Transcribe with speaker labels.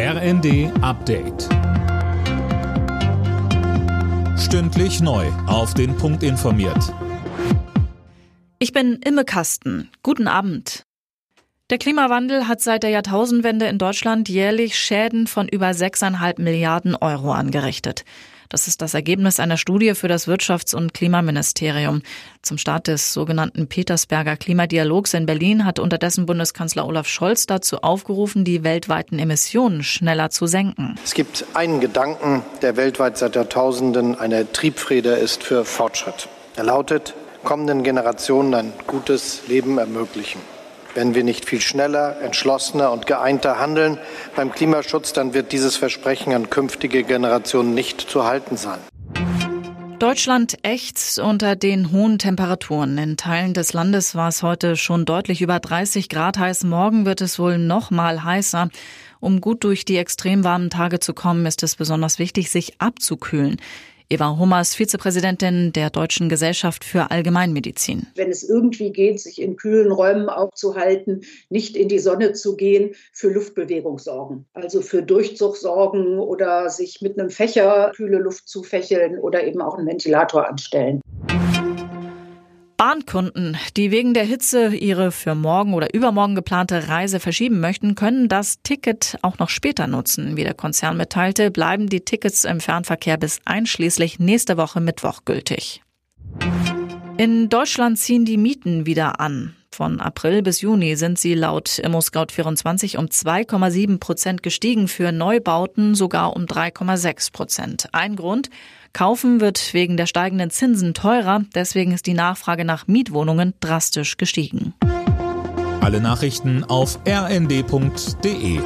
Speaker 1: RND Update. Stündlich neu. Auf den Punkt informiert.
Speaker 2: Ich bin Imme Kasten. Guten Abend. Der Klimawandel hat seit der Jahrtausendwende in Deutschland jährlich Schäden von über 6,5 Milliarden Euro angerichtet. Das ist das Ergebnis einer Studie für das Wirtschafts- und Klimaministerium. Zum Start des sogenannten Petersberger Klimadialogs in Berlin hat unterdessen Bundeskanzler Olaf Scholz dazu aufgerufen, die weltweiten Emissionen schneller zu senken.
Speaker 3: Es gibt einen Gedanken, der weltweit seit Jahrtausenden eine Triebfeder ist für Fortschritt. Er lautet, kommenden Generationen ein gutes Leben ermöglichen. Wenn wir nicht viel schneller, entschlossener und geeinter handeln beim Klimaschutz, dann wird dieses Versprechen an künftige Generationen nicht zu halten sein.
Speaker 2: Deutschland ächzt unter den hohen Temperaturen. In Teilen des Landes war es heute schon deutlich über 30 Grad heiß. Morgen wird es wohl noch mal heißer. Um gut durch die extrem warmen Tage zu kommen, ist es besonders wichtig, sich abzukühlen. Eva Hummers, Vizepräsidentin der Deutschen Gesellschaft für Allgemeinmedizin.
Speaker 4: Wenn es irgendwie geht, sich in kühlen Räumen aufzuhalten, nicht in die Sonne zu gehen, für Luftbewegung sorgen. Also für Durchzug sorgen oder sich mit einem Fächer kühle Luft zu fächeln oder eben auch einen Ventilator anstellen.
Speaker 2: Bahnkunden, die wegen der Hitze ihre für morgen oder übermorgen geplante Reise verschieben möchten, können das Ticket auch noch später nutzen. Wie der Konzern mitteilte, bleiben die Tickets im Fernverkehr bis einschließlich nächste Woche Mittwoch gültig. In Deutschland ziehen die Mieten wieder an. Von April bis Juni sind sie laut ImmoScout24 um 2,7 Prozent gestiegen, für Neubauten sogar um 3,6 Prozent. Ein Grund, Kaufen wird wegen der steigenden Zinsen teurer, deswegen ist die Nachfrage nach Mietwohnungen drastisch gestiegen.
Speaker 1: Alle Nachrichten auf rnd.de